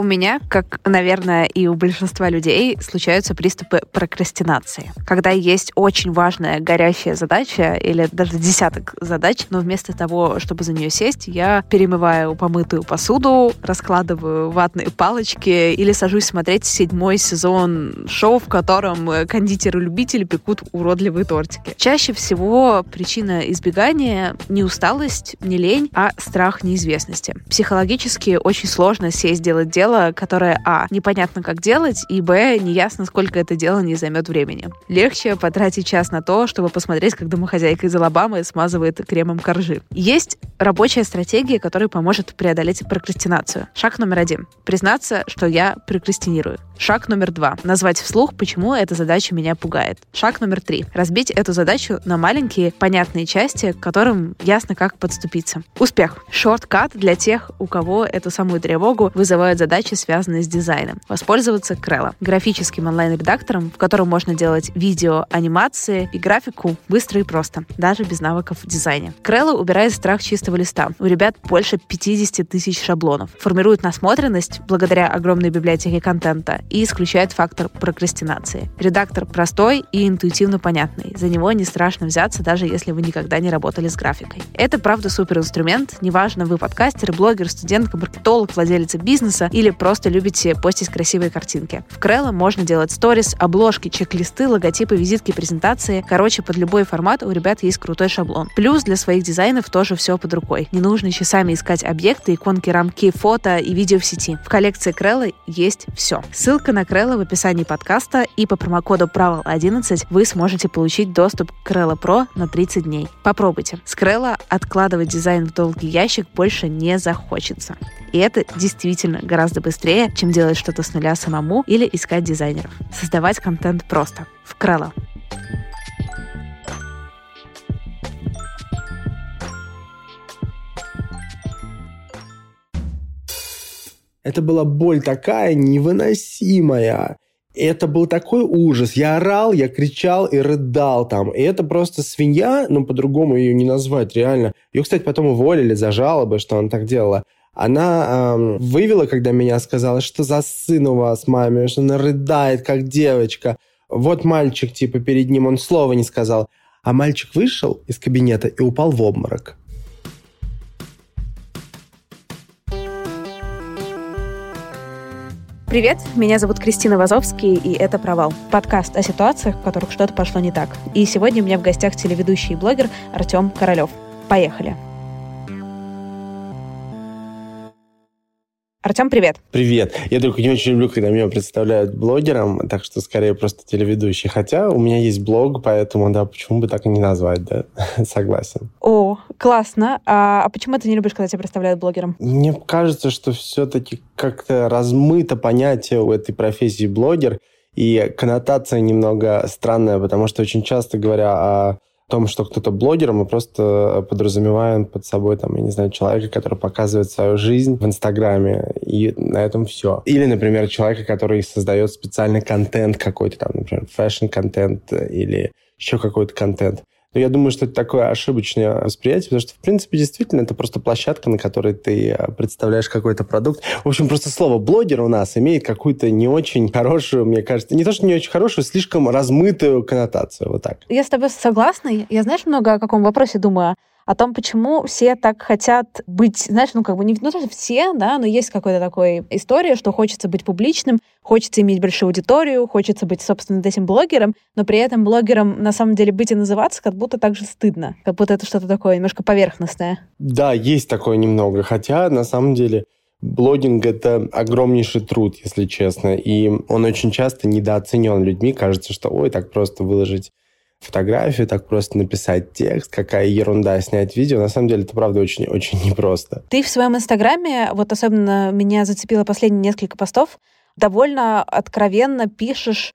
У меня, как, наверное, и у большинства людей, случаются приступы прокрастинации. Когда есть очень важная горящая задача или даже десяток задач, но вместо того, чтобы за нее сесть, я перемываю помытую посуду, раскладываю ватные палочки или сажусь смотреть седьмой сезон шоу, в котором кондитеры-любители пекут уродливые тортики. Чаще всего причина избегания не усталость, не лень, а страх неизвестности. Психологически очень сложно сесть делать дело, дело, которое, а, непонятно как делать, и, б, неясно, сколько это дело не займет времени. Легче потратить час на то, чтобы посмотреть, как домохозяйка из Алабамы смазывает кремом коржи. Есть рабочая стратегия, которая поможет преодолеть прокрастинацию. Шаг номер один. Признаться, что я прокрастинирую. Шаг номер два. Назвать вслух, почему эта задача меня пугает. Шаг номер три. Разбить эту задачу на маленькие, понятные части, к которым ясно, как подступиться. Успех. Шорткат для тех, у кого эту самую тревогу вызывают задачи, связанные с дизайном. Воспользоваться Крелла. Графическим онлайн-редактором, в котором можно делать видео, анимации и графику быстро и просто, даже без навыков в дизайне. Крелла убирает страх чистого листа. У ребят больше 50 тысяч шаблонов. Формирует насмотренность благодаря огромной библиотеке контента и исключает фактор прокрастинации. Редактор простой и интуитивно понятный. За него не страшно взяться, даже если вы никогда не работали с графикой. Это, правда, супер инструмент. Неважно, вы подкастер, блогер, студент, маркетолог, владелец бизнеса или просто любите постить красивые картинки. В Крелло можно делать сторис, обложки, чек-листы, логотипы, визитки, презентации. Короче, под любой формат у ребят есть крутой шаблон. Плюс для своих дизайнов тоже все под рукой. Не нужно часами искать объекты, иконки, рамки, фото и видео в сети. В коллекции Крелла есть все. Ссылка на Крелла в описании подкаста, и по промокоду правил11 вы сможете получить доступ к Крелла Pro на 30 дней. Попробуйте. С Крелла откладывать дизайн в долгий ящик больше не захочется. И это действительно гораздо быстрее, чем делать что-то с нуля самому или искать дизайнеров. Создавать контент просто. В Крелла. Это была боль такая невыносимая. Это был такой ужас. Я орал, я кричал и рыдал там. И это просто свинья, ну, по-другому ее не назвать, реально. Ее, кстати, потом уволили за жалобы, что она так делала. Она эм, вывела, когда меня сказала, что за сын у вас, маме, что она рыдает, как девочка. Вот мальчик, типа, перед ним, он слова не сказал. А мальчик вышел из кабинета и упал в обморок. Привет, меня зовут Кристина Вазовский, и это «Провал» — подкаст о ситуациях, в которых что-то пошло не так. И сегодня у меня в гостях телеведущий и блогер Артем Королев. Поехали! Артем, привет. Привет. Я только не очень люблю, когда меня представляют блогером, так что скорее просто телеведущий. Хотя у меня есть блог, поэтому, да, почему бы так и не назвать, да? Согласен. О, классно. А, а почему ты не любишь, когда тебя представляют блогером? Мне кажется, что все-таки как-то размыто понятие у этой профессии блогер, и коннотация немного странная, потому что очень часто говоря о том, что кто-то блогер, мы просто подразумеваем под собой, там, я не знаю, человека, который показывает свою жизнь в Инстаграме, и на этом все. Или, например, человека, который создает специальный контент какой-то, там, например, fashion-контент или еще какой-то контент. Но я думаю, что это такое ошибочное восприятие, потому что, в принципе, действительно, это просто площадка, на которой ты э, представляешь какой-то продукт. В общем, просто слово «блогер» у нас имеет какую-то не очень хорошую, мне кажется, не то, что не очень хорошую, слишком размытую коннотацию. Вот так. Я с тобой согласна. Я, знаешь, много о каком вопросе думаю о том, почему все так хотят быть, знаешь, ну как бы не ну, все, да, но есть какая-то такая история, что хочется быть публичным, хочется иметь большую аудиторию, хочется быть, собственно, этим блогером, но при этом блогером на самом деле быть и называться как будто так же стыдно, как будто это что-то такое немножко поверхностное. Да, есть такое немного, хотя на самом деле Блогинг — это огромнейший труд, если честно, и он очень часто недооценен людьми. Кажется, что ой, так просто выложить фотографию, так просто написать текст, какая ерунда снять видео. На самом деле это, правда, очень-очень непросто. Ты в своем инстаграме, вот особенно меня зацепило последние несколько постов, довольно откровенно пишешь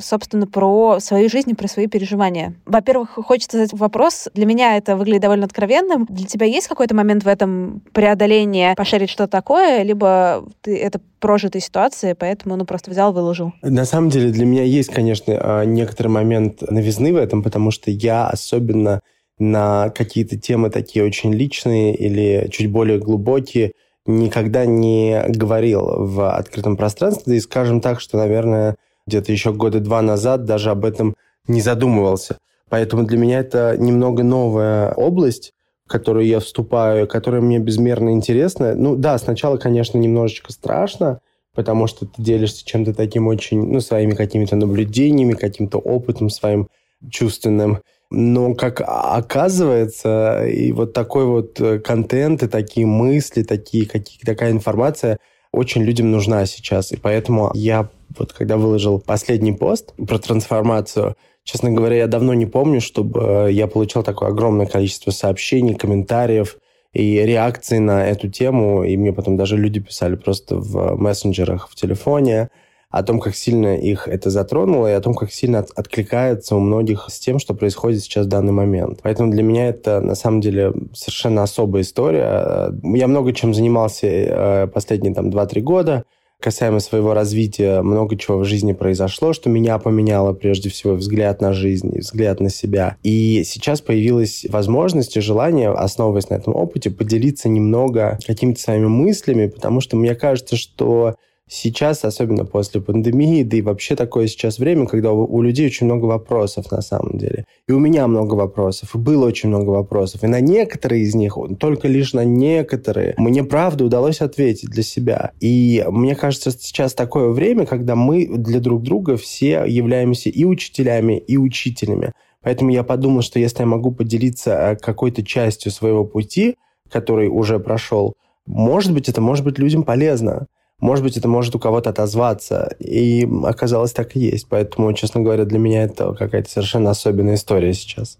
собственно, про свою жизнь и про свои переживания. Во-первых, хочется задать вопрос. Для меня это выглядит довольно откровенным. Для тебя есть какой-то момент в этом преодоления пошарить что такое, либо ты это прожитые ситуации, поэтому ну просто взял, выложил? На самом деле для меня есть, конечно, а, некоторый момент новизны в этом, потому что я особенно на какие-то темы такие очень личные или чуть более глубокие никогда не говорил в открытом пространстве. И скажем так, что, наверное, где-то еще года два назад даже об этом не задумывался. Поэтому для меня это немного новая область, в которую я вступаю, которая мне безмерно интересна. Ну да, сначала, конечно, немножечко страшно, потому что ты делишься чем-то таким очень, ну, своими какими-то наблюдениями, каким-то опытом своим чувственным. Но как оказывается, и вот такой вот э, контент, и такие мысли, такие, какие, такая информация очень людям нужна сейчас. И поэтому я вот когда выложил последний пост про трансформацию, честно говоря, я давно не помню, чтобы э, я получал такое огромное количество сообщений, комментариев и реакций на эту тему. И мне потом даже люди писали просто в мессенджерах в телефоне о том, как сильно их это затронуло, и о том, как сильно от, откликается у многих с тем, что происходит сейчас в данный момент. Поэтому для меня это, на самом деле, совершенно особая история. Я много чем занимался э, последние там 2-3 года, касаемо своего развития, много чего в жизни произошло, что меня поменяло прежде всего взгляд на жизнь, взгляд на себя. И сейчас появилась возможность и желание, основываясь на этом опыте, поделиться немного какими-то своими мыслями, потому что мне кажется, что сейчас, особенно после пандемии, да и вообще такое сейчас время, когда у, у людей очень много вопросов на самом деле. И у меня много вопросов, и было очень много вопросов. И на некоторые из них, только лишь на некоторые, мне правда удалось ответить для себя. И мне кажется, сейчас такое время, когда мы для друг друга все являемся и учителями, и учителями. Поэтому я подумал, что если я могу поделиться э, какой-то частью своего пути, который уже прошел, может быть, это может быть людям полезно. Может быть, это может у кого-то отозваться. И оказалось, так и есть. Поэтому, честно говоря, для меня это какая-то совершенно особенная история сейчас.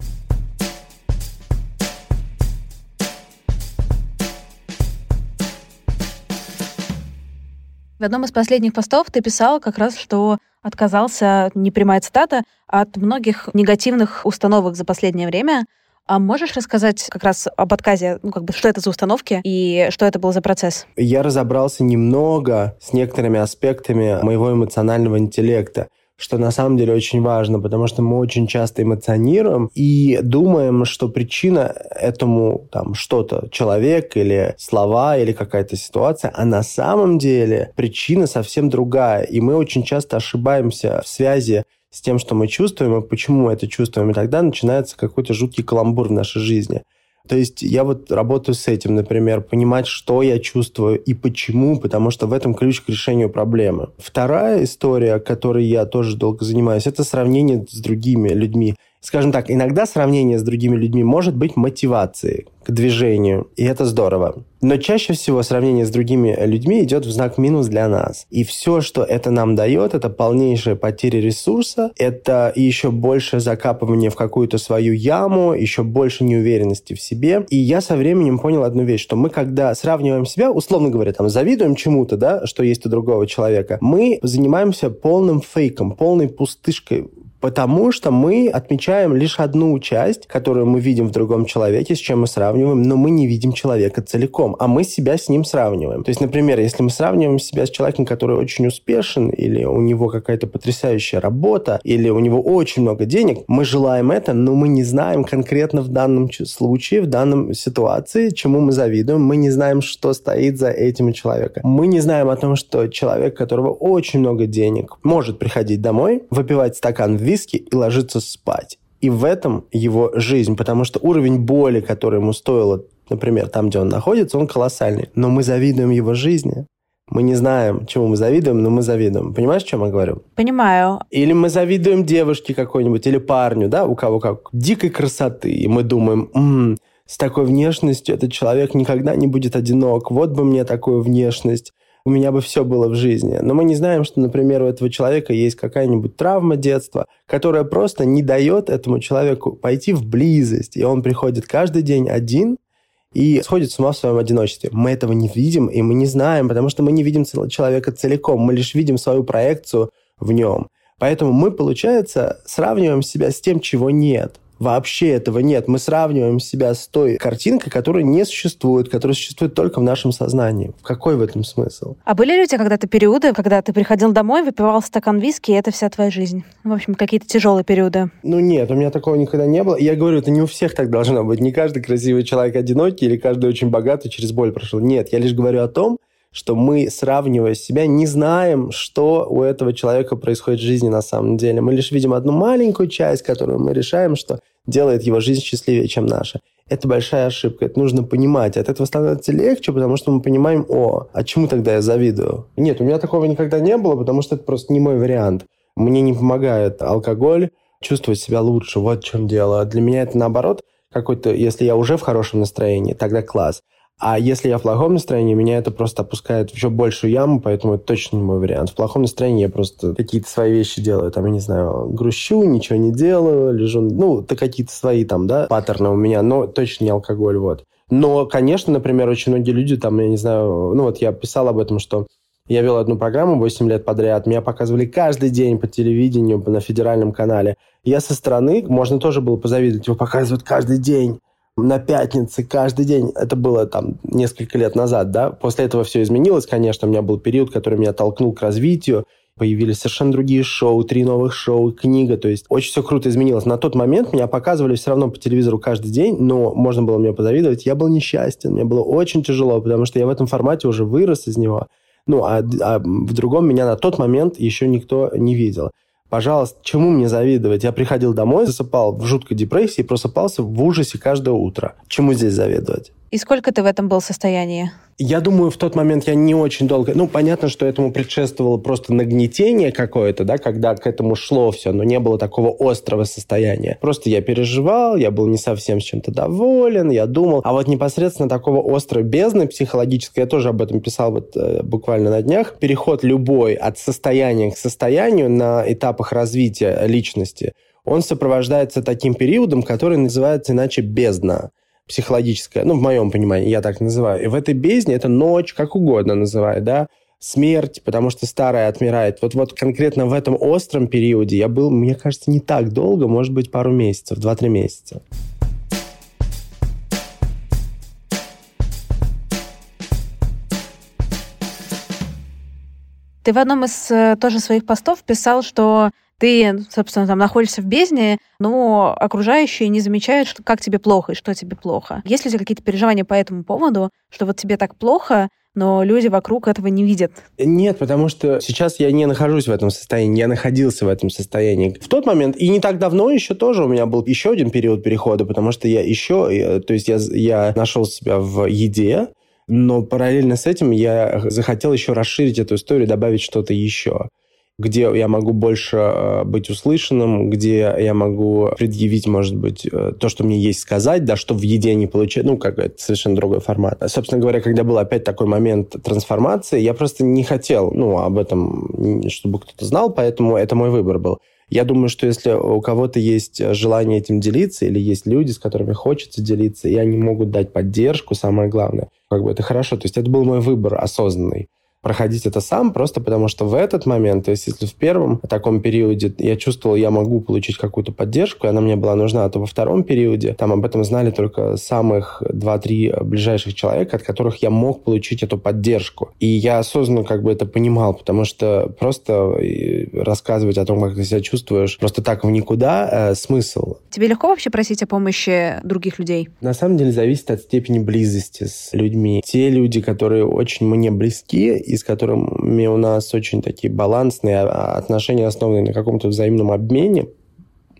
В одном из последних постов ты писал как раз, что отказался, не прямая цитата, от многих негативных установок за последнее время. А можешь рассказать как раз об отказе, ну, как бы, что это за установки и что это был за процесс? Я разобрался немного с некоторыми аспектами моего эмоционального интеллекта что на самом деле очень важно, потому что мы очень часто эмоционируем и думаем, что причина этому там что-то, человек или слова или какая-то ситуация, а на самом деле причина совсем другая. И мы очень часто ошибаемся в связи с тем, что мы чувствуем, и почему мы это чувствуем. И тогда начинается какой-то жуткий каламбур в нашей жизни. То есть я вот работаю с этим, например, понимать, что я чувствую и почему, потому что в этом ключ к решению проблемы. Вторая история, которой я тоже долго занимаюсь, это сравнение с другими людьми. Скажем так, иногда сравнение с другими людьми может быть мотивацией к движению, и это здорово. Но чаще всего сравнение с другими людьми идет в знак минус для нас. И все, что это нам дает, это полнейшая потеря ресурса, это еще больше закапывание в какую-то свою яму, еще больше неуверенности в себе. И я со временем понял одну вещь, что мы, когда сравниваем себя, условно говоря, там, завидуем чему-то, да, что есть у другого человека, мы занимаемся полным фейком, полной пустышкой Потому что мы отмечаем лишь одну часть, которую мы видим в другом человеке, с чем мы сравниваем, но мы не видим человека целиком, а мы себя с ним сравниваем. То есть, например, если мы сравниваем себя с человеком, который очень успешен, или у него какая-то потрясающая работа, или у него очень много денег, мы желаем это, но мы не знаем конкретно в данном случае, в данном ситуации, чему мы завидуем, мы не знаем, что стоит за этим человеком. Мы не знаем о том, что человек, у которого очень много денег, может приходить домой, выпивать стакан виски и ложиться спать. И в этом его жизнь, потому что уровень боли, который ему стоило, например, там, где он находится, он колоссальный. Но мы завидуем его жизни. Мы не знаем, чему мы завидуем, но мы завидуем. Понимаешь, о чем я говорю? Понимаю. Или мы завидуем девушке какой-нибудь, или парню, да, у кого как, дикой красоты. И мы думаем, м-м, с такой внешностью этот человек никогда не будет одинок. Вот бы мне такую внешность у меня бы все было в жизни. Но мы не знаем, что, например, у этого человека есть какая-нибудь травма детства, которая просто не дает этому человеку пойти в близость. И он приходит каждый день один и сходит с ума в своем одиночестве. Мы этого не видим, и мы не знаем, потому что мы не видим человека целиком. Мы лишь видим свою проекцию в нем. Поэтому мы, получается, сравниваем себя с тем, чего нет. Вообще этого нет. Мы сравниваем себя с той картинкой, которая не существует, которая существует только в нашем сознании. Какой в этом смысл? А были ли у тебя когда-то периоды, когда ты приходил домой, выпивал стакан виски, и это вся твоя жизнь? В общем, какие-то тяжелые периоды. Ну нет, у меня такого никогда не было. Я говорю, это не у всех так должно быть. Не каждый красивый человек одинокий или каждый очень богатый через боль прошел. Нет, я лишь говорю о том, что мы, сравнивая себя, не знаем, что у этого человека происходит в жизни на самом деле. Мы лишь видим одну маленькую часть, которую мы решаем, что делает его жизнь счастливее, чем наша. Это большая ошибка, это нужно понимать. От этого становится легче, потому что мы понимаем, о, а чему тогда я завидую? Нет, у меня такого никогда не было, потому что это просто не мой вариант. Мне не помогает алкоголь, чувствовать себя лучше, вот в чем дело. Для меня это наоборот какой-то, если я уже в хорошем настроении, тогда класс. А если я в плохом настроении, меня это просто опускает в еще большую яму, поэтому это точно не мой вариант. В плохом настроении я просто какие-то свои вещи делаю. Там, я не знаю, грущу, ничего не делаю, лежу... Ну, это какие-то свои там, да, паттерны у меня, но точно не алкоголь, вот. Но, конечно, например, очень многие люди там, я не знаю, ну вот я писал об этом, что я вел одну программу 8 лет подряд, меня показывали каждый день по телевидению, на федеральном канале. Я со стороны, можно тоже было позавидовать, его показывают каждый день на пятнице каждый день. Это было там несколько лет назад, да. После этого все изменилось, конечно. У меня был период, который меня толкнул к развитию. Появились совершенно другие шоу, три новых шоу, книга. То есть очень все круто изменилось. На тот момент меня показывали все равно по телевизору каждый день, но можно было мне позавидовать. Я был несчастен, мне было очень тяжело, потому что я в этом формате уже вырос из него. Ну, а, а в другом меня на тот момент еще никто не видел. Пожалуйста, чему мне завидовать? Я приходил домой, засыпал в жуткой депрессии и просыпался в ужасе каждое утро. Чему здесь завидовать? И сколько ты в этом был состоянии? Я думаю, в тот момент я не очень долго... Ну, понятно, что этому предшествовало просто нагнетение какое-то, да, когда к этому шло все, но не было такого острого состояния. Просто я переживал, я был не совсем с чем-то доволен, я думал. А вот непосредственно такого острой бездны психологической, я тоже об этом писал вот э, буквально на днях, переход любой от состояния к состоянию на этапах развития личности, он сопровождается таким периодом, который называется иначе бездна психологическая, ну, в моем понимании, я так называю. И в этой бездне это ночь, как угодно называй, да, смерть, потому что старая отмирает. Вот, вот конкретно в этом остром периоде я был, мне кажется, не так долго, может быть, пару месяцев, два-три месяца. Ты в одном из э, тоже своих постов писал, что ты, собственно, там находишься в бездне, но окружающие не замечают, что, как тебе плохо и что тебе плохо. Есть ли у тебя какие-то переживания по этому поводу, что вот тебе так плохо, но люди вокруг этого не видят? Нет, потому что сейчас я не нахожусь в этом состоянии, я находился в этом состоянии. В тот момент, и не так давно еще тоже у меня был еще один период перехода, потому что я еще, то есть я, я нашел себя в еде, но параллельно с этим я захотел еще расширить эту историю, добавить что-то еще где я могу больше э, быть услышанным, где я могу предъявить, может быть, э, то, что мне есть сказать, да, что в еде не получать, ну, как это совершенно другой формат. Собственно говоря, когда был опять такой момент трансформации, я просто не хотел, ну, об этом, чтобы кто-то знал, поэтому это мой выбор был. Я думаю, что если у кого-то есть желание этим делиться, или есть люди, с которыми хочется делиться, и они могут дать поддержку, самое главное, как бы это хорошо. То есть это был мой выбор осознанный проходить это сам, просто потому что в этот момент, то есть если в первом таком периоде я чувствовал, я могу получить какую-то поддержку, и она мне была нужна, то во втором периоде там об этом знали только самых 2-3 ближайших человека, от которых я мог получить эту поддержку. И я осознанно как бы это понимал, потому что просто рассказывать о том, как ты себя чувствуешь, просто так в никуда, э, смысл. Тебе легко вообще просить о помощи других людей? На самом деле зависит от степени близости с людьми. Те люди, которые очень мне близки, и с которыми у нас очень такие балансные а, отношения, основанные на каком-то взаимном обмене,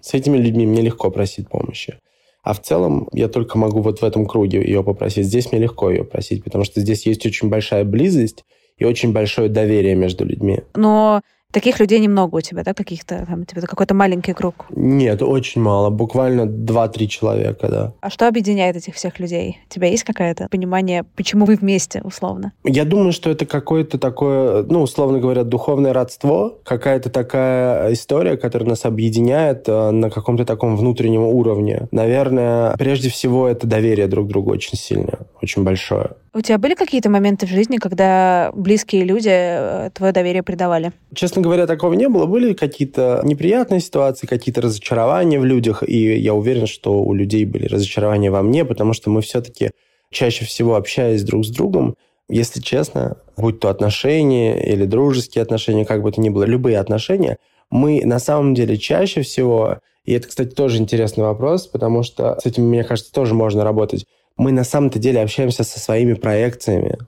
с этими людьми мне легко просить помощи. А в целом я только могу вот в этом круге ее попросить. Здесь мне легко ее просить, потому что здесь есть очень большая близость и очень большое доверие между людьми. Но Таких людей немного у тебя, да, каких-то, там, типа, какой-то маленький круг? Нет, очень мало, буквально 2-3 человека, да. А что объединяет этих всех людей? У тебя есть какое-то понимание, почему вы вместе, условно? Я думаю, что это какое-то такое, ну, условно говоря, духовное родство, какая-то такая история, которая нас объединяет э, на каком-то таком внутреннем уровне. Наверное, прежде всего, это доверие друг к другу очень сильное, очень большое. У тебя были какие-то моменты в жизни, когда близкие люди э, твое доверие предавали? Честно говоря, такого не было. Были какие-то неприятные ситуации, какие-то разочарования в людях, и я уверен, что у людей были разочарования во мне, потому что мы все-таки чаще всего общаясь друг с другом, если честно, будь то отношения или дружеские отношения, как бы то ни было, любые отношения, мы на самом деле чаще всего, и это, кстати, тоже интересный вопрос, потому что с этим, мне кажется, тоже можно работать, мы на самом-то деле общаемся со своими проекциями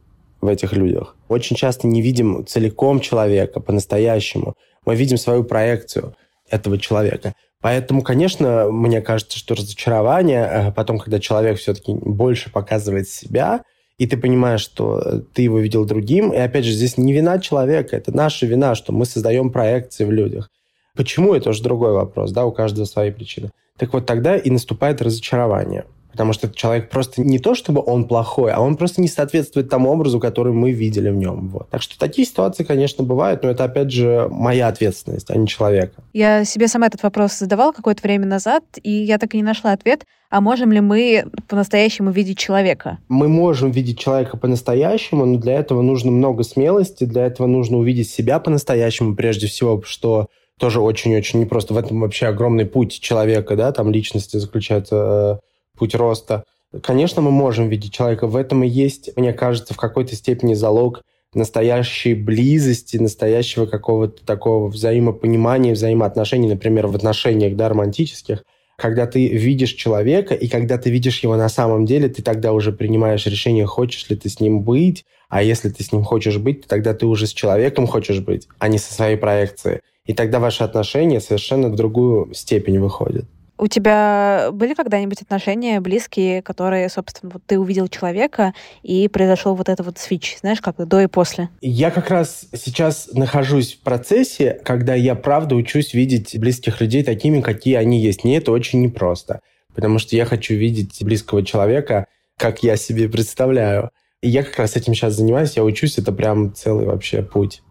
в этих людях. Очень часто не видим целиком человека по-настоящему. Мы видим свою проекцию этого человека. Поэтому, конечно, мне кажется, что разочарование, э, потом, когда человек все-таки больше показывает себя, и ты понимаешь, что ты его видел другим, и опять же, здесь не вина человека, это наша вина, что мы создаем проекции в людях. Почему, это уже другой вопрос, да, у каждого свои причины. Так вот тогда и наступает разочарование – Потому что человек просто не то, чтобы он плохой, а он просто не соответствует тому образу, который мы видели в нем. Вот. Так что такие ситуации, конечно, бывают, но это, опять же, моя ответственность, а не человека. Я себе сама этот вопрос задавала какое-то время назад, и я так и не нашла ответ. А можем ли мы по-настоящему видеть человека? Мы можем видеть человека по-настоящему, но для этого нужно много смелости, для этого нужно увидеть себя по-настоящему прежде всего, что тоже очень-очень непросто. В этом вообще огромный путь человека, да, там личности заключается э, путь роста. Конечно, мы можем видеть человека. В этом и есть, мне кажется, в какой-то степени залог настоящей близости, настоящего какого-то такого взаимопонимания, взаимоотношений, например, в отношениях да, романтических, когда ты видишь человека, и когда ты видишь его на самом деле, ты тогда уже принимаешь решение, хочешь ли ты с ним быть, а если ты с ним хочешь быть, то тогда ты уже с человеком хочешь быть, а не со своей проекцией. И тогда ваши отношения совершенно в другую степень выходят. У тебя были когда-нибудь отношения близкие, которые, собственно, вот ты увидел человека, и произошел вот этот вот свич, знаешь, как до и после? Я как раз сейчас нахожусь в процессе, когда я правда учусь видеть близких людей такими, какие они есть. Мне это очень непросто, потому что я хочу видеть близкого человека, как я себе представляю. И я как раз этим сейчас занимаюсь, я учусь, это прям целый вообще путь.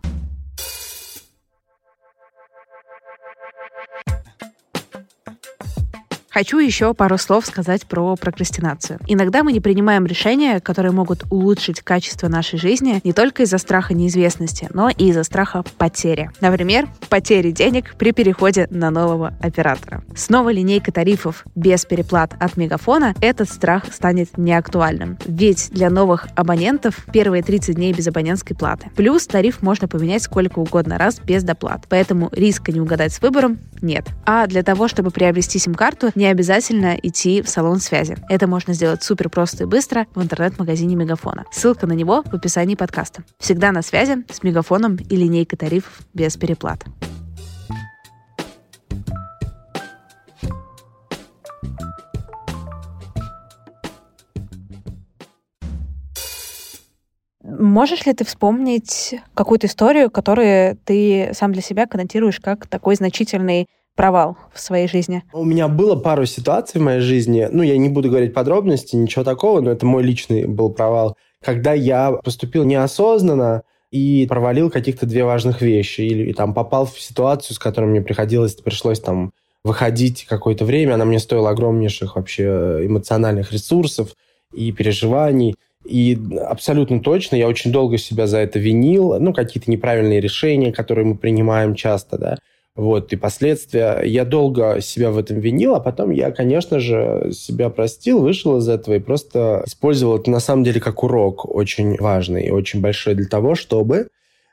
Хочу еще пару слов сказать про прокрастинацию. Иногда мы не принимаем решения, которые могут улучшить качество нашей жизни не только из-за страха неизвестности, но и из-за страха потери. Например, потери денег при переходе на нового оператора. С новой линейкой тарифов без переплат от Мегафона этот страх станет неактуальным. Ведь для новых абонентов первые 30 дней без абонентской платы. Плюс тариф можно поменять сколько угодно раз без доплат. Поэтому риска не угадать с выбором нет. А для того, чтобы приобрести сим-карту, не обязательно идти в салон связи. Это можно сделать супер просто и быстро в интернет-магазине Мегафона. Ссылка на него в описании подкаста. Всегда на связи с Мегафоном и линейкой тарифов без переплат. Можешь ли ты вспомнить какую-то историю, которую ты сам для себя коннотируешь как такой значительный провал в своей жизни? У меня было пару ситуаций в моей жизни. Ну, я не буду говорить подробности, ничего такого, но это мой личный был провал. Когда я поступил неосознанно и провалил каких-то две важных вещи. Или там попал в ситуацию, с которой мне приходилось, пришлось там выходить какое-то время. Она мне стоила огромнейших вообще эмоциональных ресурсов и переживаний. И абсолютно точно я очень долго себя за это винил. Ну, какие-то неправильные решения, которые мы принимаем часто, да вот, и последствия. Я долго себя в этом винил, а потом я, конечно же, себя простил, вышел из этого и просто использовал это на самом деле как урок очень важный и очень большой для того, чтобы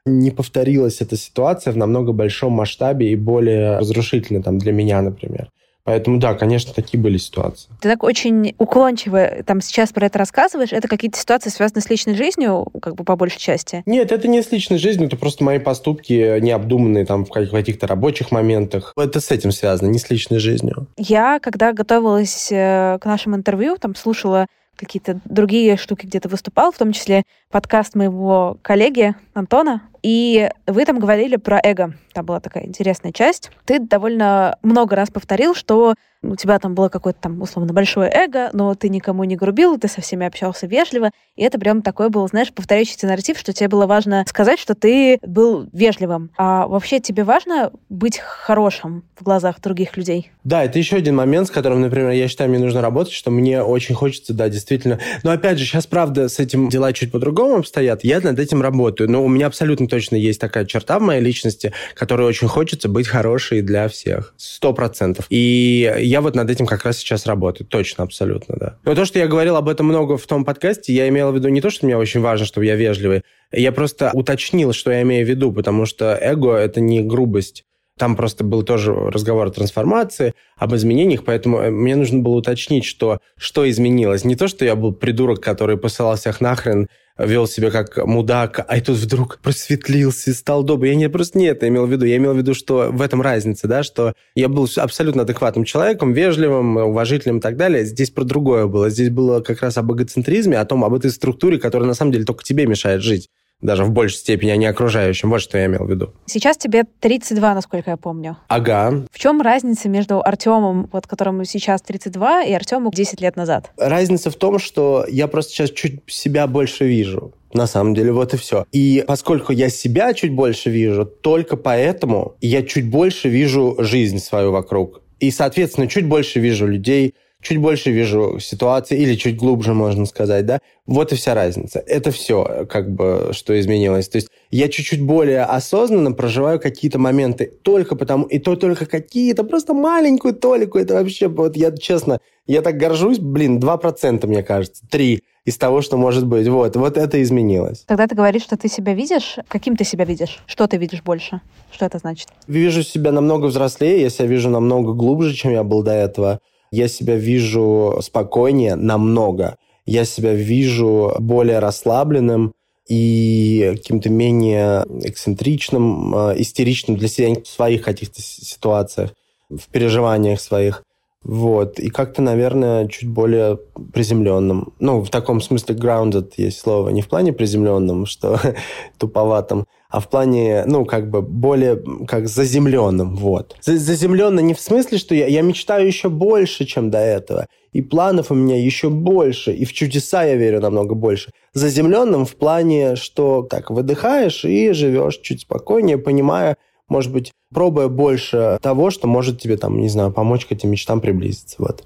не повторилась эта ситуация в намного большом масштабе и более разрушительно там для меня, например. Поэтому, да, конечно, такие были ситуации. Ты так очень уклончиво там сейчас про это рассказываешь. Это какие-то ситуации, связанные с личной жизнью, как бы по большей части? Нет, это не с личной жизнью, это просто мои поступки необдуманные там в каких-то рабочих моментах. Это с этим связано, не с личной жизнью. Я, когда готовилась э, к нашему интервью, там слушала какие-то другие штуки где-то выступал, в том числе подкаст моего коллеги Антона, и вы там говорили про эго. Там была такая интересная часть. Ты довольно много раз повторил, что у тебя там было какое-то там условно большое эго, но ты никому не грубил, ты со всеми общался вежливо. И это прям такой был, знаешь, повторяющийся нарратив, что тебе было важно сказать, что ты был вежливым. А вообще тебе важно быть хорошим в глазах других людей? Да, это еще один момент, с которым, например, я считаю, мне нужно работать, что мне очень хочется, да, действительно. Но опять же, сейчас, правда, с этим дела чуть по-другому обстоят. Я над этим работаю. Но у меня абсолютно точно есть такая черта в моей личности, которой очень хочется быть хорошей для всех. Сто процентов. И я вот над этим как раз сейчас работаю. Точно, абсолютно, да. Но то, что я говорил об этом много в том подкасте, я имел в виду не то, что мне очень важно, чтобы я вежливый. Я просто уточнил, что я имею в виду, потому что эго — это не грубость. Там просто был тоже разговор о трансформации, об изменениях, поэтому э, мне нужно было уточнить, что, что изменилось. Не то, что я был придурок, который посылал всех нахрен, вел себя как мудак, а и тут вдруг просветлился и стал добрый. Я не, просто не это имел в виду. Я имел в виду, что в этом разница, да, что я был абсолютно адекватным человеком, вежливым, уважительным и так далее. Здесь про другое было. Здесь было как раз об эгоцентризме, о том, об этой структуре, которая на самом деле только тебе мешает жить даже в большей степени, а не окружающим. Вот что я имел в виду. Сейчас тебе 32, насколько я помню. Ага. В чем разница между Артемом, вот которому сейчас 32, и Артемом 10 лет назад? Разница в том, что я просто сейчас чуть себя больше вижу. На самом деле, вот и все. И поскольку я себя чуть больше вижу, только поэтому я чуть больше вижу жизнь свою вокруг. И, соответственно, чуть больше вижу людей, чуть больше вижу ситуации, или чуть глубже, можно сказать, да. Вот и вся разница. Это все, как бы, что изменилось. То есть я чуть-чуть более осознанно проживаю какие-то моменты только потому, и то только какие-то, просто маленькую толику. Это вообще, вот я честно, я так горжусь, блин, 2% мне кажется, 3% из того, что может быть. Вот, вот это изменилось. Тогда ты говоришь, что ты себя видишь. Каким ты себя видишь? Что ты видишь больше? Что это значит? Вижу себя намного взрослее, я себя вижу намного глубже, чем я был до этого я себя вижу спокойнее намного. Я себя вижу более расслабленным и каким-то менее эксцентричным, а, истеричным для себя в своих каких-то ситуациях, в переживаниях своих. Вот. И как-то, наверное, чуть более приземленным. Ну, в таком смысле grounded есть слово. Не в плане приземленным, что туповатым, а в плане, ну, как бы более как заземленным, вот. Заземленно не в смысле, что я, я мечтаю еще больше, чем до этого, и планов у меня еще больше, и в чудеса я верю намного больше. Заземленным в плане, что так, выдыхаешь и живешь чуть спокойнее, понимая, может быть, пробуя больше того, что может тебе, там, не знаю, помочь к этим мечтам приблизиться, вот.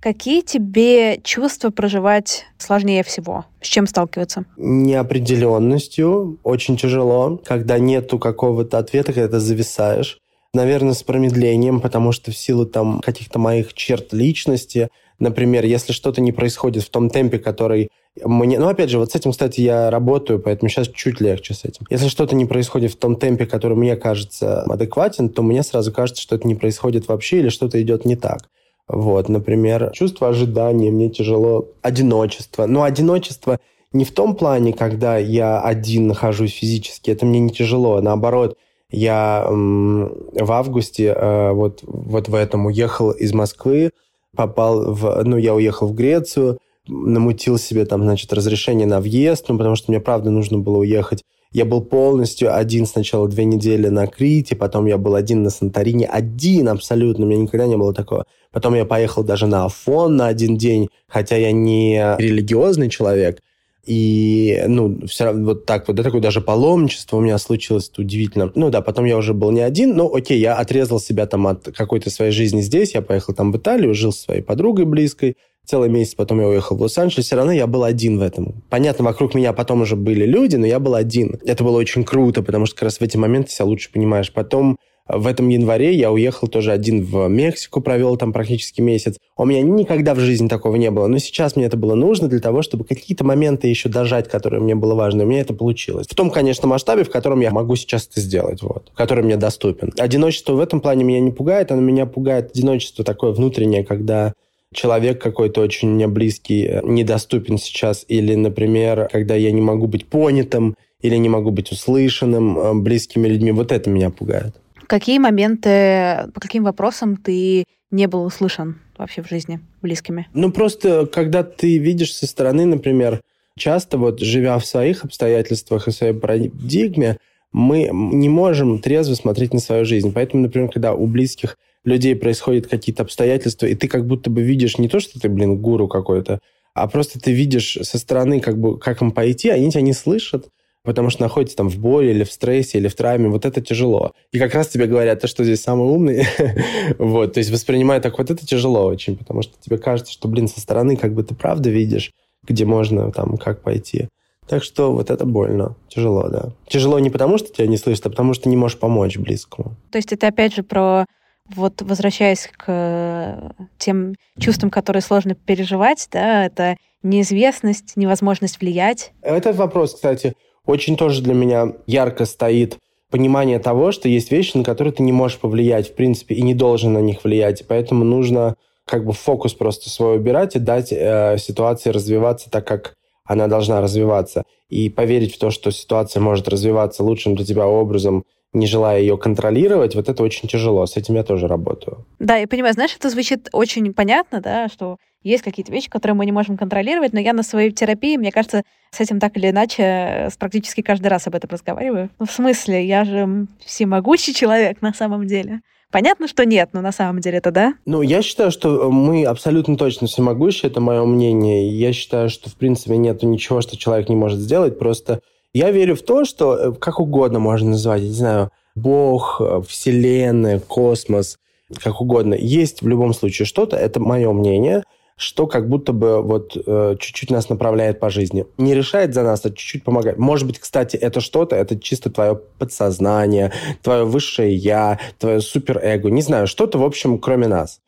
Какие тебе чувства проживать сложнее всего? С чем сталкиваться? Неопределенностью. Очень тяжело, когда нету какого-то ответа, когда ты зависаешь. Наверное, с промедлением, потому что в силу там каких-то моих черт личности, например, если что-то не происходит в том темпе, который мне... Ну, опять же, вот с этим, кстати, я работаю, поэтому сейчас чуть легче с этим. Если что-то не происходит в том темпе, который мне кажется адекватен, то мне сразу кажется, что это не происходит вообще или что-то идет не так. Вот, например, чувство ожидания, мне тяжело, одиночество. Но одиночество не в том плане, когда я один нахожусь физически, это мне не тяжело, наоборот, я в августе э, вот, вот в этом уехал из Москвы, попал в... Ну, я уехал в Грецию, намутил себе там, значит, разрешение на въезд, ну, потому что мне, правда, нужно было уехать. Я был полностью один сначала две недели на Крите, потом я был один на Санторине, один абсолютно, у меня никогда не было такого. Потом я поехал даже на Афон на один день, хотя я не религиозный человек, и, ну, все равно вот так вот, да, такое даже паломничество у меня случилось, удивительно. Ну да, потом я уже был не один, но окей, я отрезал себя там от какой-то своей жизни здесь, я поехал там в Италию, жил со своей подругой близкой, целый месяц, потом я уехал в Лос-Анджелес, все равно я был один в этом. Понятно, вокруг меня потом уже были люди, но я был один. Это было очень круто, потому что как раз в эти моменты себя лучше понимаешь. Потом в этом январе я уехал тоже один в Мексику, провел там практически месяц. У меня никогда в жизни такого не было, но сейчас мне это было нужно для того, чтобы какие-то моменты еще дожать, которые мне было важно. У меня это получилось. В том, конечно, масштабе, в котором я могу сейчас это сделать, вот, который мне доступен. Одиночество в этом плане меня не пугает, оно меня пугает одиночество такое внутреннее, когда человек какой-то очень мне близкий э, недоступен сейчас, или, например, когда я не могу быть понятым, или не могу быть услышанным э, близкими людьми, вот это меня пугает. Какие моменты, по каким вопросам ты не был услышан вообще в жизни близкими? Ну, просто когда ты видишь со стороны, например, часто вот живя в своих обстоятельствах и своей парадигме, мы не можем трезво смотреть на свою жизнь. Поэтому, например, когда у близких людей происходят какие-то обстоятельства, и ты как будто бы видишь не то, что ты, блин, гуру какой-то, а просто ты видишь со стороны, как бы, как им пойти, они тебя не слышат, потому что находятся там в боли или в стрессе, или в травме, вот это тяжело. И как раз тебе говорят, ты что здесь самый умный? вот, то есть воспринимая так, вот это тяжело очень, потому что тебе кажется, что, блин, со стороны как бы ты правда видишь, где можно там, как пойти. Так что вот это больно, тяжело, да. Тяжело не потому, что тебя не слышат, а потому что не можешь помочь близкому. То есть это опять же про вот возвращаясь к э, тем чувствам, которые сложно переживать, да, это неизвестность, невозможность влиять. Этот вопрос, кстати, очень тоже для меня ярко стоит понимание того, что есть вещи, на которые ты не можешь повлиять, в принципе, и не должен на них влиять. Поэтому нужно как бы фокус просто свой убирать и дать э, ситуации развиваться так, как она должна развиваться. И поверить в то, что ситуация может развиваться лучшим для тебя образом, не желая ее контролировать, вот это очень тяжело. С этим я тоже работаю. Да, я понимаю. Знаешь, это звучит очень понятно, да, что есть какие-то вещи, которые мы не можем контролировать, но я на своей терапии, мне кажется, с этим так или иначе практически каждый раз об этом разговариваю. Ну, в смысле, я же всемогущий человек на самом деле. Понятно, что нет, но на самом деле это да? Ну, я считаю, что мы абсолютно точно всемогущие, это мое мнение. Я считаю, что, в принципе, нет ничего, что человек не может сделать, просто я верю в то, что э, как угодно можно назвать, я не знаю, Бог, э, Вселенная, космос, как угодно. Есть в любом случае что-то, это мое мнение, что как будто бы вот э, чуть-чуть нас направляет по жизни. Не решает за нас, а чуть-чуть помогает. Может быть, кстати, это что-то, это чисто твое подсознание, твое высшее я, твое суперэго, не знаю, что-то, в общем, кроме нас.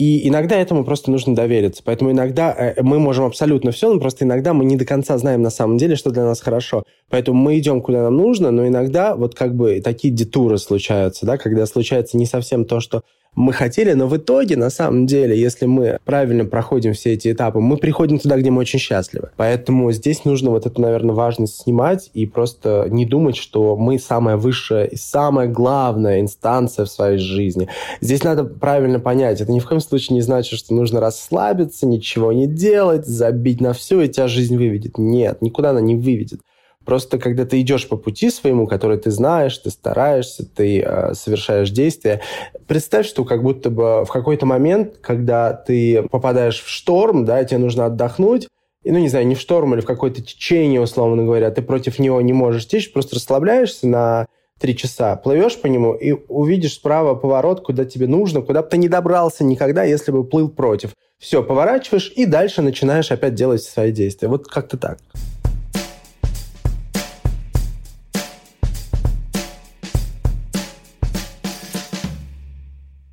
И иногда этому просто нужно довериться. Поэтому иногда э, мы можем абсолютно все, но просто иногда мы не до конца знаем на самом деле, что для нас хорошо. Поэтому мы идем, куда нам нужно, но иногда вот как бы такие детуры случаются, да, когда случается не совсем то, что мы хотели, но в итоге, на самом деле, если мы правильно проходим все эти этапы, мы приходим туда, где мы очень счастливы. Поэтому здесь нужно вот эту, наверное, важность снимать и просто не думать, что мы самая высшая и самая главная инстанция в своей жизни. Здесь надо правильно понять, это ни в коем случае не значит, что нужно расслабиться, ничего не делать, забить на все, и тебя жизнь выведет. Нет, никуда она не выведет. Просто когда ты идешь по пути своему, который ты знаешь, ты стараешься, ты э, совершаешь действия, представь, что как будто бы в какой-то момент, когда ты попадаешь в шторм, да, тебе нужно отдохнуть, ну, не знаю, не в шторм или в какое-то течение, условно говоря, ты против него не можешь течь, просто расслабляешься на три часа, плывешь по нему и увидишь справа поворот, куда тебе нужно, куда бы ты не добрался никогда, если бы плыл против. Все, поворачиваешь и дальше начинаешь опять делать свои действия. Вот как-то так.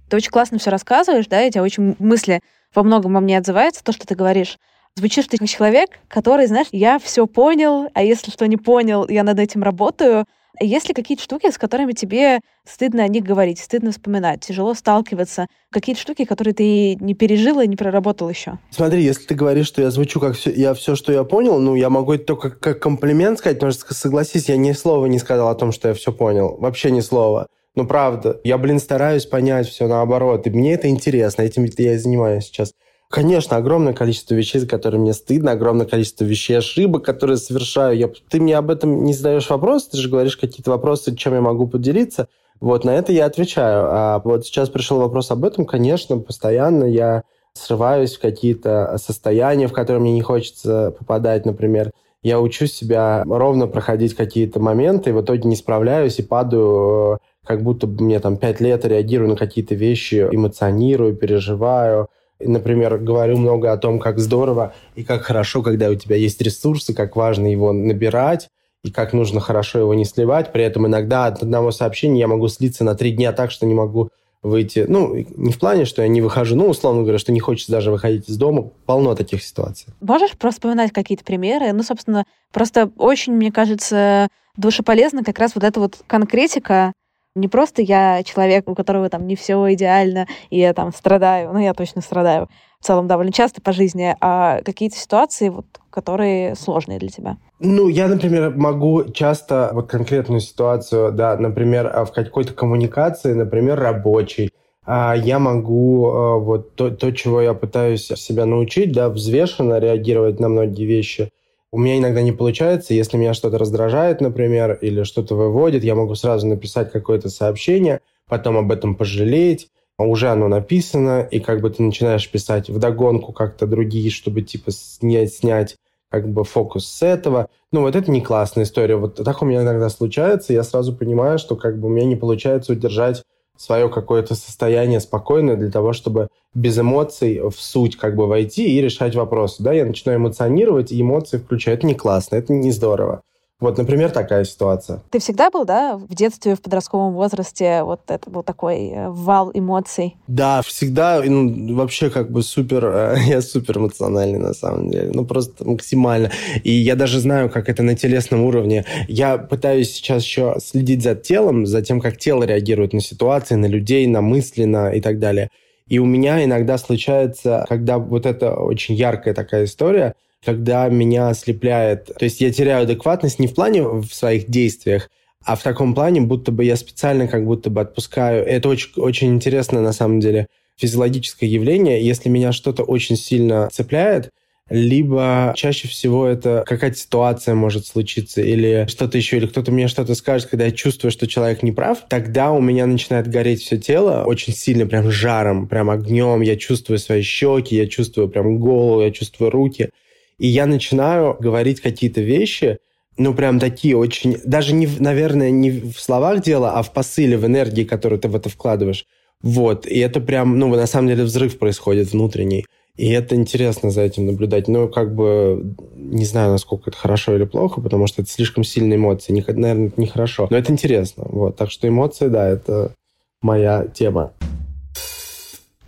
Ты очень классно все рассказываешь, да, эти очень мысли во многом во мне отзываются, то, что ты говоришь. Звучишь ты как человек, который, знаешь, я все понял, а если что не понял, я над этим работаю. Есть ли какие-то штуки, с которыми тебе стыдно о них говорить, стыдно вспоминать, тяжело сталкиваться? Какие-то штуки, которые ты не пережил и не проработал еще? Смотри, если ты говоришь, что я звучу как все, я все, что я понял, ну, я могу это только как комплимент сказать, потому что, согласись, я ни слова не сказал о том, что я все понял. Вообще ни слова. Ну, правда. Я, блин, стараюсь понять все наоборот. И мне это интересно. Этим я и занимаюсь сейчас. Конечно, огромное количество вещей, за которые мне стыдно, огромное количество вещей, ошибок, которые совершаю. Я... Ты мне об этом не задаешь вопрос, ты же говоришь какие-то вопросы, чем я могу поделиться. Вот, на это я отвечаю. А вот сейчас пришел вопрос об этом, конечно, постоянно я срываюсь в какие-то состояния, в которые мне не хочется попадать, например. Я учу себя ровно проходить какие-то моменты, и в итоге не справляюсь и падаю как будто мне там пять лет реагирую на какие-то вещи, эмоционирую, переживаю. И, например, говорю много о том, как здорово и как хорошо, когда у тебя есть ресурсы, как важно его набирать, и как нужно хорошо его не сливать. При этом иногда от одного сообщения я могу слиться на три дня так, что не могу выйти. Ну, не в плане, что я не выхожу, ну, условно говоря, что не хочется даже выходить из дома. Полно таких ситуаций. Можешь просто вспоминать какие-то примеры? Ну, собственно, просто очень, мне кажется, душеполезно как раз вот эта вот конкретика, Не просто я человек, у которого там не все идеально, и я там страдаю, ну я точно страдаю в целом довольно часто по жизни, а какие-то ситуации, вот, которые сложные для тебя. Ну, я, например, могу часто вот конкретную ситуацию, да, например, в какой-то коммуникации, например, рабочей, а я могу э, вот то, то, чего я пытаюсь себя научить, да, взвешенно реагировать на многие вещи. У меня иногда не получается, если меня что-то раздражает, например, или что-то выводит, я могу сразу написать какое-то сообщение, потом об этом пожалеть, уже оно написано, и как бы ты начинаешь писать вдогонку как-то другие, чтобы типа снять, снять как бы фокус с этого. Ну, вот это не классная история. Вот так у меня иногда случается, я сразу понимаю, что как бы у меня не получается удержать свое какое-то состояние спокойное для того, чтобы без эмоций в суть как бы войти и решать вопросы. Да, я начинаю эмоционировать, и эмоции включаю. Это не классно, это не здорово. Вот, например, такая ситуация. Ты всегда был, да, в детстве, в подростковом возрасте, вот это был такой э, вал эмоций? Да, всегда, ну, вообще как бы супер, э, я супер эмоциональный на самом деле, ну, просто максимально. И я даже знаю, как это на телесном уровне. Я пытаюсь сейчас еще следить за телом, за тем, как тело реагирует на ситуации, на людей, на мысли, на и так далее. И у меня иногда случается, когда вот это очень яркая такая история, когда меня ослепляет. То есть я теряю адекватность не в плане в своих действиях, а в таком плане, будто бы я специально как будто бы отпускаю. Это очень, очень интересно на самом деле физиологическое явление. Если меня что-то очень сильно цепляет, либо чаще всего это какая-то ситуация может случиться, или что-то еще, или кто-то мне что-то скажет, когда я чувствую, что человек не прав, тогда у меня начинает гореть все тело очень сильно, прям жаром, прям огнем, я чувствую свои щеки, я чувствую прям голову, я чувствую руки. И я начинаю говорить какие-то вещи, ну, прям такие очень... Даже, не, наверное, не в словах дело, а в посыле, в энергии, которую ты в это вкладываешь. Вот. И это прям, ну, на самом деле взрыв происходит внутренний. И это интересно за этим наблюдать. Но как бы не знаю, насколько это хорошо или плохо, потому что это слишком сильные эмоции. Не, наверное, это нехорошо. Но это интересно. Вот. Так что эмоции, да, это моя тема.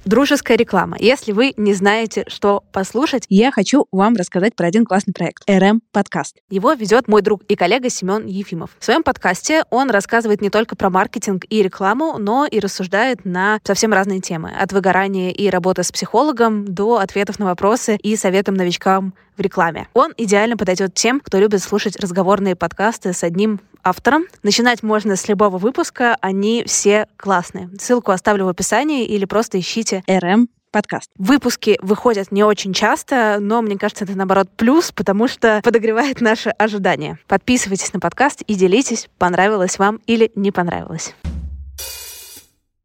Дружеская реклама. Если вы не знаете, что послушать, я хочу вам рассказать про один классный проект РМ Подкаст. Его ведет мой друг и коллега Семен Ефимов. В своем подкасте он рассказывает не только про маркетинг и рекламу, но и рассуждает на совсем разные темы. От выгорания и работы с психологом до ответов на вопросы и советам новичкам в рекламе. Он идеально подойдет тем, кто любит слушать разговорные подкасты с одним автором. Начинать можно с любого выпуска, они все классные. Ссылку оставлю в описании или просто ищите RM подкаст. Выпуски выходят не очень часто, но мне кажется, это наоборот плюс, потому что подогревает наши ожидания. Подписывайтесь на подкаст и делитесь, понравилось вам или не понравилось.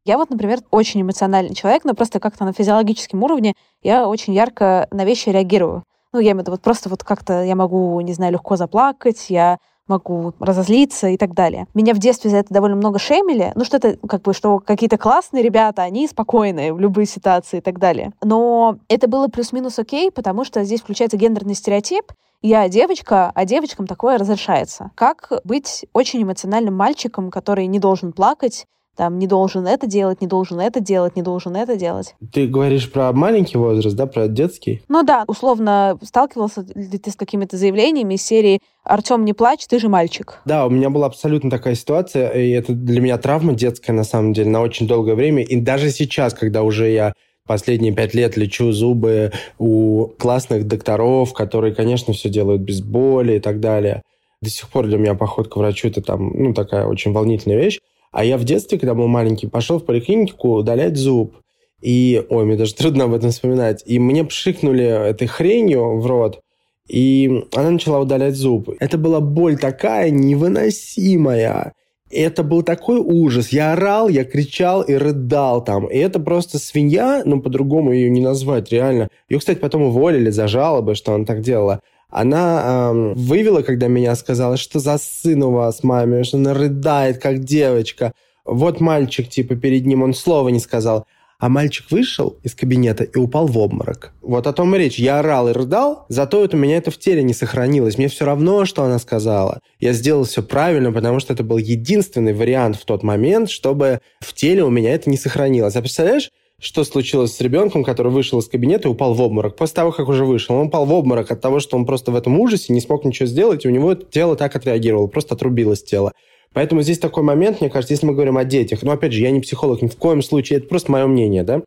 Я вот, например, очень эмоциональный человек, но просто как-то на физиологическом уровне я очень ярко на вещи реагирую. Ну, я имею в виду, вот просто вот как-то я могу, не знаю, легко заплакать, я могу разозлиться и так далее. Меня в детстве за это довольно много шеймили, ну что это как бы, что какие-то классные ребята, они спокойные в любые ситуации и так далее. Но это было плюс-минус окей, потому что здесь включается гендерный стереотип, я девочка, а девочкам такое разрешается. Как быть очень эмоциональным мальчиком, который не должен плакать, там не должен это делать, не должен это делать, не должен это делать. Ты говоришь про маленький возраст, да, про детский? Ну да, условно, сталкивался ли ты с какими-то заявлениями из серии «Артем, не плачь, ты же мальчик». Да, у меня была абсолютно такая ситуация, и это для меня травма детская, на самом деле, на очень долгое время. И даже сейчас, когда уже я последние пять лет лечу зубы у классных докторов, которые, конечно, все делают без боли и так далее. До сих пор для меня поход к врачу это там, ну, такая очень волнительная вещь. А я в детстве, когда был маленький, пошел в поликлинику удалять зуб. И, ой, мне даже трудно об этом вспоминать. И мне пшикнули этой хренью в рот, и она начала удалять зуб. Это была боль такая невыносимая. Это был такой ужас. Я орал, я кричал и рыдал там. И это просто свинья, ну, по-другому ее не назвать, реально. Ее, кстати, потом уволили за жалобы, что она так делала она эм, вывела, когда меня сказала, что за сын у вас, маме, что она рыдает, как девочка. Вот мальчик, типа, перед ним, он слова не сказал. А мальчик вышел из кабинета и упал в обморок. Вот о том и речь. Я орал и рыдал, зато это у меня это в теле не сохранилось. Мне все равно, что она сказала. Я сделал все правильно, потому что это был единственный вариант в тот момент, чтобы в теле у меня это не сохранилось. А представляешь, что случилось с ребенком, который вышел из кабинета и упал в обморок. После того, как уже вышел, он упал в обморок от того, что он просто в этом ужасе не смог ничего сделать, и у него тело так отреагировало, просто отрубилось тело. Поэтому здесь такой момент, мне кажется, если мы говорим о детях, ну, опять же, я не психолог ни в коем случае, это просто мое мнение, да,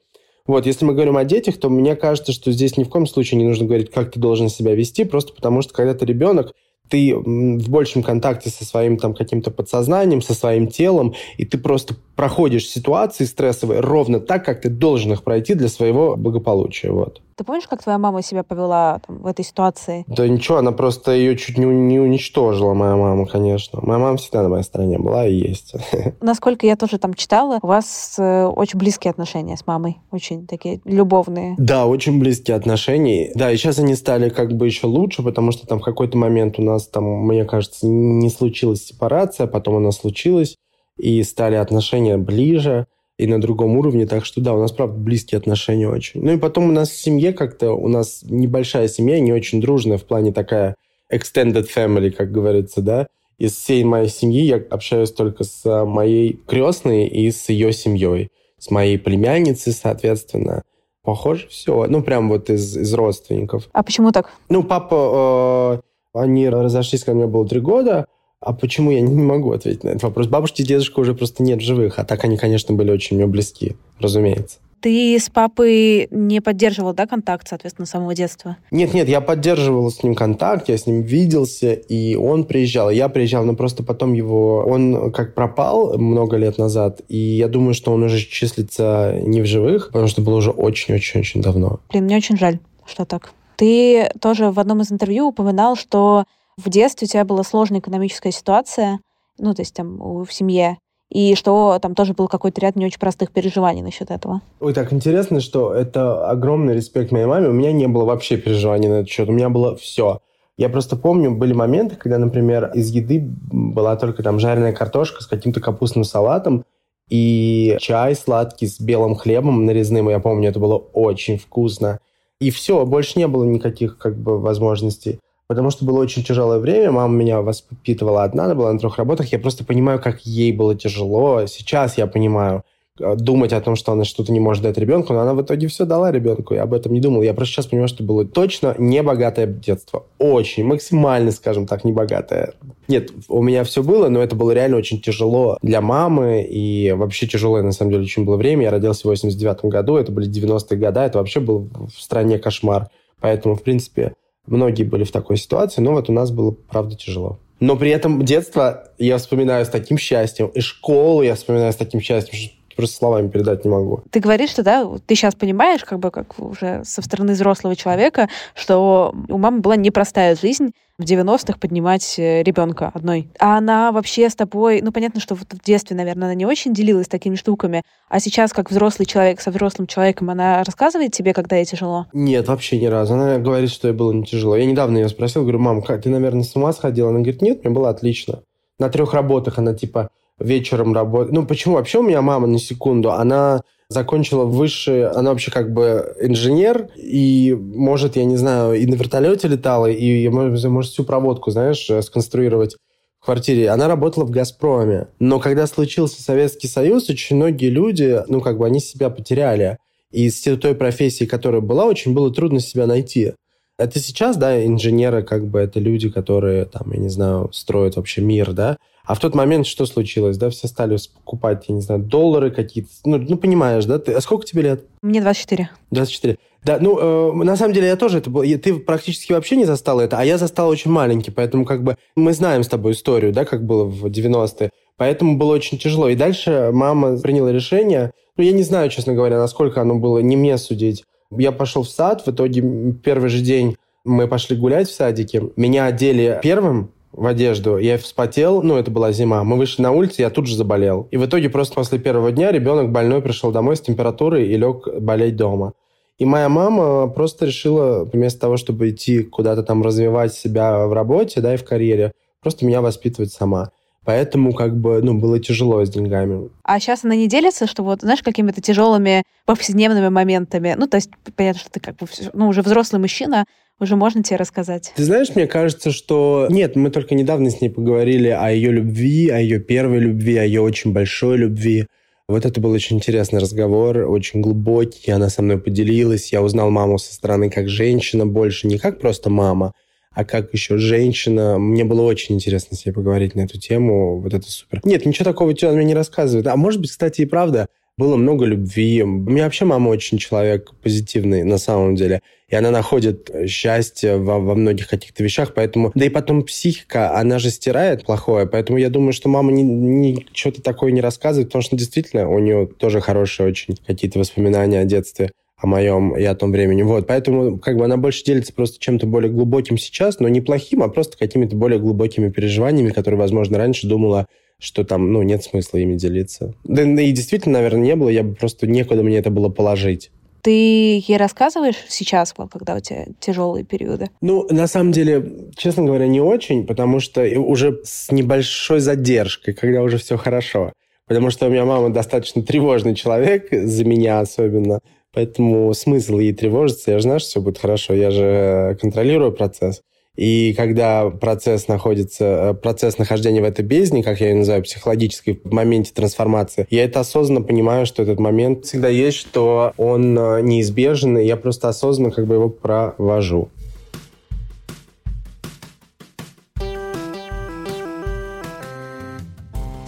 вот, если мы говорим о детях, то мне кажется, что здесь ни в коем случае не нужно говорить, как ты должен себя вести, просто потому что когда ты ребенок, ты в большем контакте со своим там каким-то подсознанием, со своим телом, и ты просто проходишь ситуации стрессовые ровно так, как ты должен их пройти для своего благополучия. Вот. Ты помнишь, как твоя мама себя повела там, в этой ситуации? Да ничего, она просто ее чуть не, не уничтожила, моя мама, конечно. Моя мама всегда на моей стороне была и есть. Насколько я тоже там читала, у вас э, очень близкие отношения с мамой, очень такие любовные. Да, очень близкие отношения. Да, и сейчас они стали как бы еще лучше, потому что там в какой-то момент у нас там, мне кажется, не случилась сепарация, потом она случилась, и стали отношения ближе и на другом уровне. Так что да, у нас, правда, близкие отношения очень. Ну и потом у нас в семье как-то, у нас небольшая семья, не очень дружная в плане такая extended family, как говорится, да. Из всей моей семьи я общаюсь только с моей крестной и с ее семьей. С моей племянницей, соответственно. Похоже все. Ну, прям вот из, из родственников. А почему так? Ну, папа, э, они разошлись, когда мне было три года, а почему я не могу ответить на этот вопрос? Бабушки и дедушка уже просто нет живых, а так они, конечно, были очень мне близки, разумеется. Ты с папой не поддерживал, да, контакт, соответственно, с самого детства? Нет, нет, я поддерживал с ним контакт, я с ним виделся, и он приезжал, я приезжал, но просто потом его... Он как пропал много лет назад, и я думаю, что он уже числится не в живых, потому что было уже очень-очень-очень давно. Блин, мне очень жаль, что так. Ты тоже в одном из интервью упоминал, что в детстве у тебя была сложная экономическая ситуация, ну, то есть там в семье, и что там тоже был какой-то ряд не очень простых переживаний насчет этого. Ой, так интересно, что это огромный респект моей маме. У меня не было вообще переживаний на этот счет. У меня было все. Я просто помню, были моменты, когда, например, из еды была только там жареная картошка с каким-то капустным салатом и чай сладкий с белым хлебом нарезным. Я помню, это было очень вкусно. И все, больше не было никаких как бы возможностей потому что было очень тяжелое время. Мама меня воспитывала одна, она была на трех работах. Я просто понимаю, как ей было тяжело. Сейчас я понимаю, э, думать о том, что она что-то не может дать ребенку, но она в итоге все дала ребенку. Я об этом не думал. Я просто сейчас понимаю, что было точно небогатое детство. Очень, максимально, скажем так, небогатое. Нет, у меня все было, но это было реально очень тяжело для мамы. И вообще тяжелое, на самом деле, очень было время. Я родился в 89 году, это были 90-е годы, это вообще был в стране кошмар. Поэтому, в принципе, Многие были в такой ситуации, но вот у нас было, правда, тяжело. Но при этом детство я вспоминаю с таким счастьем, и школу я вспоминаю с таким счастьем, что просто словами передать не могу. Ты говоришь, что да, ты сейчас понимаешь, как бы как уже со стороны взрослого человека, что у мамы была непростая жизнь, в 90-х поднимать э, ребенка одной. А она вообще с тобой, ну, понятно, что в детстве, наверное, она не очень делилась такими штуками, а сейчас, как взрослый человек со взрослым человеком, она рассказывает тебе, когда ей тяжело? Нет, вообще ни разу. Она говорит, что ей было не тяжело. Я недавно ее спросил, говорю, мам, ты, наверное, с ума сходила? Она говорит, нет, мне было отлично. На трех работах она, типа, вечером работает. Ну, почему? Вообще у меня мама, на секунду, она закончила высшее, она вообще как бы инженер, и может, я не знаю, и на вертолете летала, и может, всю проводку, знаешь, сконструировать в квартире. Она работала в «Газпроме». Но когда случился Советский Союз, очень многие люди, ну, как бы они себя потеряли. И с той профессии, которая была, очень было трудно себя найти. Это сейчас, да, инженеры, как бы, это люди, которые, там, я не знаю, строят вообще мир, да, а в тот момент что случилось, да? Все стали покупать, я не знаю, доллары какие-то. Ну, ну понимаешь, да? Ты, а сколько тебе лет? Мне 24. 24. Да, ну, э, на самом деле я тоже это был. Ты практически вообще не застал это, а я застал очень маленький, поэтому как бы мы знаем с тобой историю, да, как было в 90-е. Поэтому было очень тяжело. И дальше мама приняла решение, ну, я не знаю, честно говоря, насколько оно было, не мне судить. Я пошел в сад, в итоге первый же день мы пошли гулять в садике. Меня одели первым, в одежду. Я вспотел, ну, это была зима. Мы вышли на улицу, я тут же заболел. И в итоге просто после первого дня ребенок больной пришел домой с температурой и лег болеть дома. И моя мама просто решила, вместо того, чтобы идти куда-то там развивать себя в работе, да, и в карьере, просто меня воспитывать сама. Поэтому как бы, ну, было тяжело с деньгами. А сейчас она не делится, что вот, знаешь, какими-то тяжелыми повседневными моментами? Ну, то есть, понятно, что ты как бы, ну, уже взрослый мужчина, уже можно тебе рассказать? Ты знаешь, мне кажется, что... Нет, мы только недавно с ней поговорили о ее любви, о ее первой любви, о ее очень большой любви. Вот это был очень интересный разговор, очень глубокий. Она со мной поделилась. Я узнал маму со стороны как женщина больше, не как просто мама, а как еще женщина. Мне было очень интересно с ней поговорить на эту тему. Вот это супер. Нет, ничего такого она мне не рассказывает. А может быть, кстати, и правда, было много любви. У меня вообще мама очень человек позитивный на самом деле. И она находит счастье во, во многих каких-то вещах. Поэтому... Да и потом психика, она же стирает плохое. Поэтому я думаю, что мама не, не, что-то такое не рассказывает, потому что действительно у нее тоже хорошие очень какие-то воспоминания о детстве о моем и о том времени. Вот, поэтому как бы она больше делится просто чем-то более глубоким сейчас, но не плохим, а просто какими-то более глубокими переживаниями, которые, возможно, раньше думала, что там, ну, нет смысла ими делиться. Да и действительно, наверное, не было, я бы просто некуда мне это было положить. Ты ей рассказываешь сейчас, когда у тебя тяжелые периоды? Ну, на самом деле, честно говоря, не очень, потому что уже с небольшой задержкой, когда уже все хорошо. Потому что у меня мама достаточно тревожный человек, за меня особенно. Поэтому смысл ей тревожиться, я же знаю, что все будет хорошо, я же контролирую процесс. И когда процесс находится, э, процесс нахождения в этой бездне, как я ее называю, психологической, в моменте трансформации, я это осознанно понимаю, что этот момент всегда есть, что он э, неизбежен, и я просто осознанно как бы его провожу.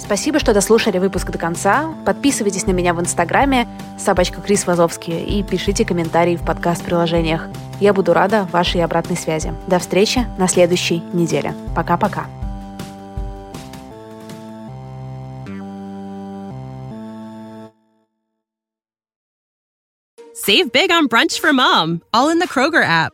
Спасибо, что дослушали выпуск до конца. Подписывайтесь на меня в Инстаграме собачка Крис Вазовский и пишите комментарии в подкаст-приложениях. Я буду рада вашей обратной связи. До встречи на следующей неделе. Пока-пока. Save big on brunch for mom, all in the Kroger app.